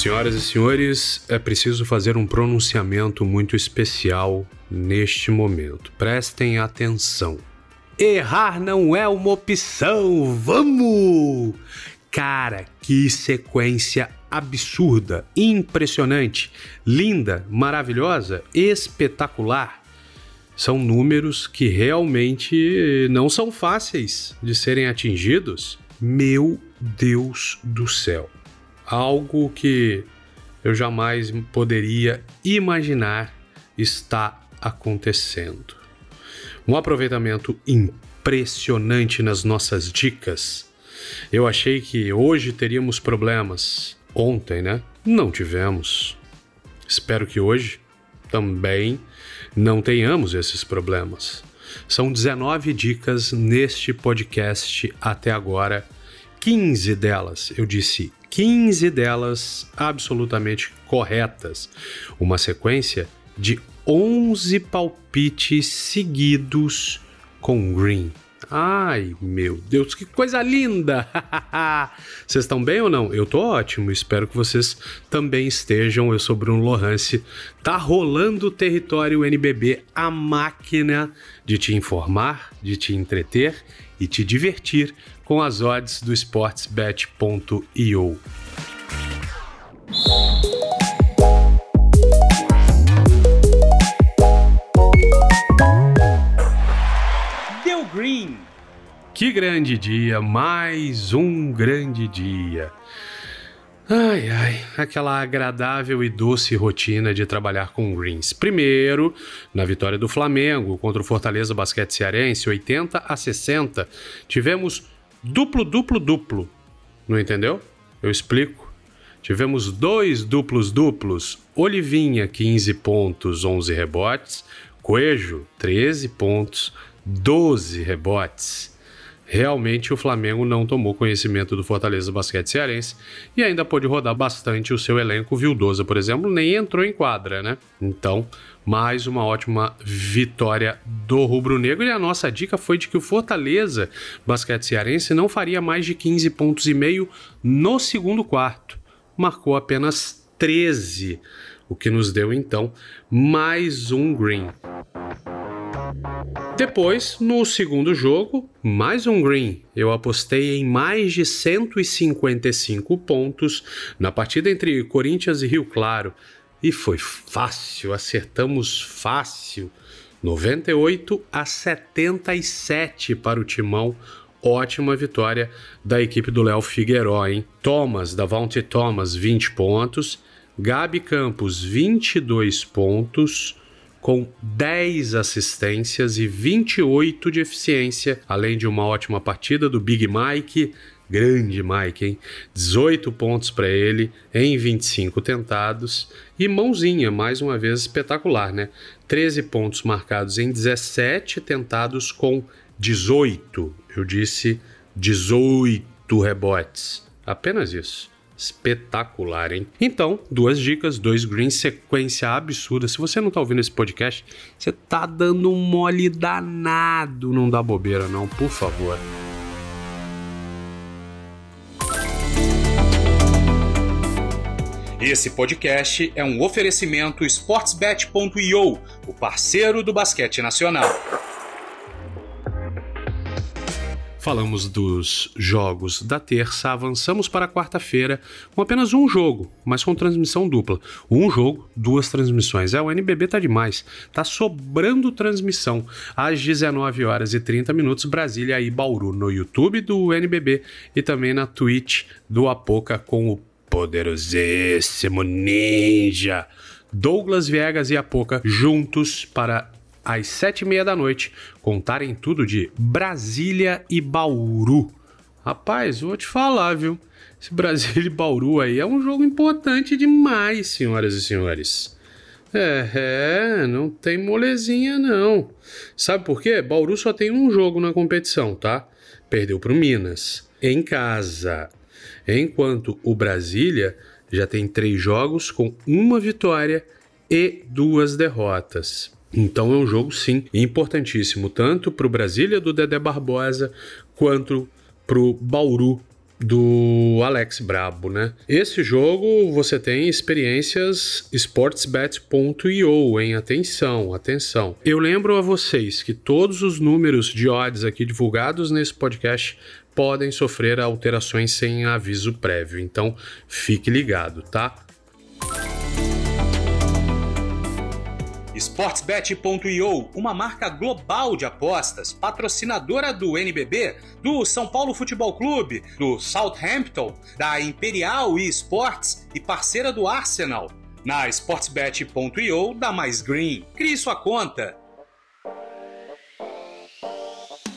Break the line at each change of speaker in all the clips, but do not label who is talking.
Senhoras e senhores, é preciso fazer um pronunciamento muito especial neste momento. Prestem atenção. Errar não é uma opção. Vamos! Cara, que sequência absurda, impressionante, linda, maravilhosa, espetacular. São números que realmente não são fáceis de serem atingidos. Meu Deus do céu algo que eu jamais poderia imaginar está acontecendo. Um aproveitamento impressionante nas nossas dicas. Eu achei que hoje teríamos problemas. Ontem, né? Não tivemos. Espero que hoje também não tenhamos esses problemas. São 19 dicas neste podcast até agora. 15 delas eu disse 15 delas absolutamente corretas. Uma sequência de 11 palpites seguidos com green. Ai, meu Deus, que coisa linda! vocês estão bem ou não? Eu tô ótimo, espero que vocês também estejam. Eu sou Bruno Lohance. Tá rolando o território NBB, a máquina de te informar, de te entreter e te divertir com as odds do sportsbet.io. Deu green. Que grande dia, mais um grande dia. Ai, ai, aquela agradável e doce rotina de trabalhar com greens. Primeiro, na vitória do Flamengo contra o Fortaleza Basquete Cearense, 80 a 60, tivemos duplo, duplo, duplo. Não entendeu? Eu explico. Tivemos dois duplos duplos. Olivinha, 15 pontos, 11 rebotes. Coelho, 13 pontos, 12 rebotes realmente o Flamengo não tomou conhecimento do Fortaleza Basquete Cearense e ainda pôde rodar bastante o seu elenco. Vildosa, por exemplo, nem entrou em quadra, né? Então, mais uma ótima vitória do Rubro Negro. E a nossa dica foi de que o Fortaleza Basquete Cearense não faria mais de 15 pontos e meio no segundo quarto. Marcou apenas 13, o que nos deu então mais um green. Depois, no segundo jogo, mais um green. Eu apostei em mais de 155 pontos na partida entre Corinthians e Rio Claro. E foi fácil, acertamos fácil. 98 a 77 para o Timão. Ótima vitória da equipe do Léo Figueiró, hein? Thomas, da Vaunty Thomas, 20 pontos. Gabi Campos, 22 pontos com 10 assistências e 28 de eficiência, além de uma ótima partida do Big Mike, grande Mike, hein? 18 pontos para ele em 25 tentados e mãozinha, mais uma vez espetacular, né? 13 pontos marcados em 17 tentados com 18. Eu disse 18 rebotes. Apenas isso espetacular, hein? Então, duas dicas, dois greens, sequência absurda. Se você não tá ouvindo esse podcast, você tá dando um mole danado. Não dá bobeira, não, por favor.
Esse podcast é um oferecimento sportsbet.io, o parceiro do basquete nacional.
Falamos dos jogos da terça, avançamos para a quarta-feira com apenas um jogo, mas com transmissão dupla. Um jogo, duas transmissões. É, o NBB tá demais. Tá sobrando transmissão às 19 horas e 30 minutos Brasília e Bauru no YouTube do NBB e também na Twitch do Apoca com o poderosíssimo Ninja. Douglas Viegas e Apoca juntos para às sete e meia da noite, contarem tudo de Brasília e Bauru. Rapaz, vou te falar, viu? Esse Brasília e Bauru aí é um jogo importante demais, senhoras e senhores. É, é, não tem molezinha não. Sabe por quê? Bauru só tem um jogo na competição, tá? Perdeu para o Minas, em casa. Enquanto o Brasília já tem três jogos com uma vitória e duas derrotas. Então é um jogo, sim, importantíssimo, tanto para o Brasília do Dedé Barbosa quanto para o Bauru do Alex Brabo, né? Esse jogo você tem experiências sportsbet.io, hein? Atenção, atenção. Eu lembro a vocês que todos os números de odds aqui divulgados nesse podcast podem sofrer alterações sem aviso prévio, então fique ligado, tá?
Sportsbet.io, uma marca global de apostas, patrocinadora do NBB, do São Paulo Futebol Clube, do Southampton, da Imperial Esports e parceira do Arsenal. Na Sportsbet.io dá mais green. Crie sua conta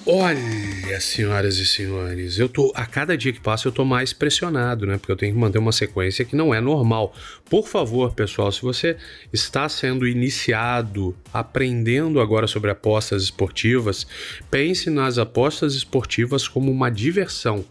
Olha, senhoras e senhores, eu tô a cada dia que passa eu tô mais pressionado, né? Porque eu tenho que manter uma sequência que não é normal. Por favor, pessoal, se você está sendo iniciado, aprendendo agora sobre apostas esportivas, pense nas apostas esportivas como uma diversão,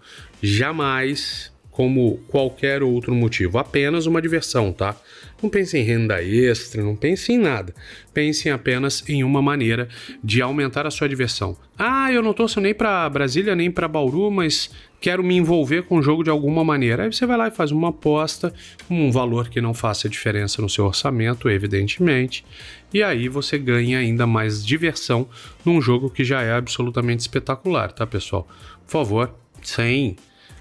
jamais como qualquer outro motivo, apenas uma diversão, tá? Não pense em renda extra, não pense em nada. Pense apenas em uma maneira de aumentar a sua diversão. Ah, eu não torço nem para Brasília nem para Bauru, mas quero me envolver com o jogo de alguma maneira. Aí você vai lá e faz uma aposta, um valor que não faça diferença no seu orçamento, evidentemente, e aí você ganha ainda mais diversão num jogo que já é absolutamente espetacular, tá, pessoal? Por favor, sem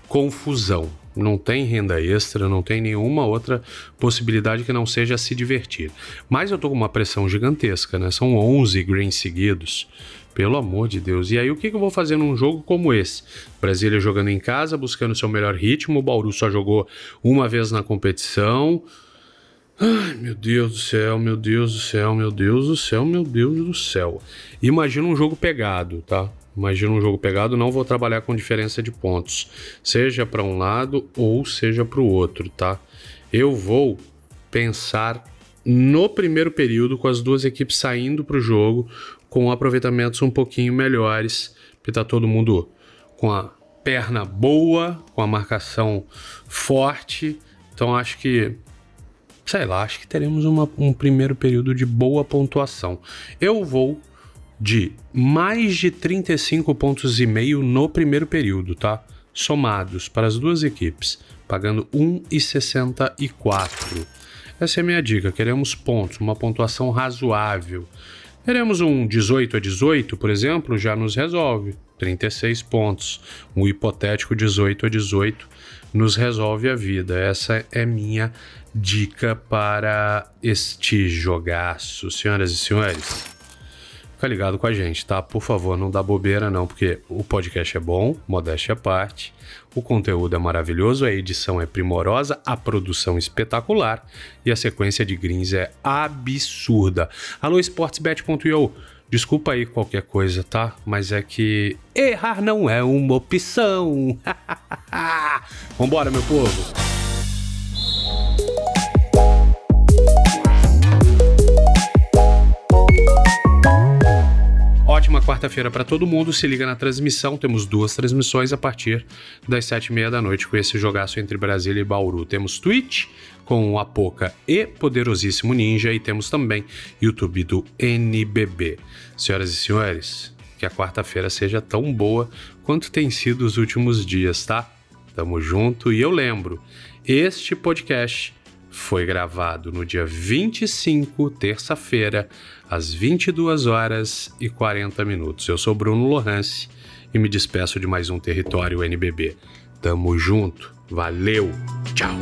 confusão não tem renda extra, não tem nenhuma outra possibilidade que não seja se divertir. Mas eu tô com uma pressão gigantesca, né? São 11 greens seguidos. Pelo amor de Deus. E aí, o que, que eu vou fazer num jogo como esse? Brasília jogando em casa, buscando seu melhor ritmo. O Bauru só jogou uma vez na competição. Ai, meu Deus do céu, meu Deus do céu, meu Deus do céu, meu Deus do céu. Imagina um jogo pegado, tá? Imagina um jogo pegado, não vou trabalhar com diferença de pontos, seja para um lado ou seja para o outro, tá? Eu vou pensar no primeiro período com as duas equipes saindo para o jogo com aproveitamentos um pouquinho melhores, porque tá todo mundo com a perna boa, com a marcação forte. Então acho que sei lá, acho que teremos uma, um primeiro período de boa pontuação. Eu vou de mais de 35 pontos e meio no primeiro período, tá? Somados para as duas equipes, pagando 1,64. Essa é a minha dica. Queremos pontos, uma pontuação razoável. Queremos um 18 a 18, por exemplo, já nos resolve. 36 pontos. Um hipotético 18 a 18 nos resolve a vida. Essa é minha dica para este jogaço, senhoras e senhores fica ligado com a gente, tá? Por favor, não dá bobeira não, porque o podcast é bom, modéstia à parte, o conteúdo é maravilhoso, a edição é primorosa, a produção espetacular e a sequência de greens é absurda. Alô, sportsbet.io, desculpa aí qualquer coisa, tá? Mas é que errar não é uma opção. Vambora, meu povo! Quarta-feira para todo mundo. Se liga na transmissão. Temos duas transmissões a partir das sete e meia da noite com esse jogaço entre Brasília e Bauru. Temos Twitch com o Apoca e Poderosíssimo Ninja e temos também YouTube do NBB. Senhoras e senhores, que a quarta-feira seja tão boa quanto tem sido os últimos dias, tá? Tamo junto e eu lembro, este podcast foi gravado no dia 25, terça-feira, às 22 horas e 40 minutos. Eu sou Bruno Lohance e me despeço de mais um Território NBB. Tamo junto, valeu, tchau!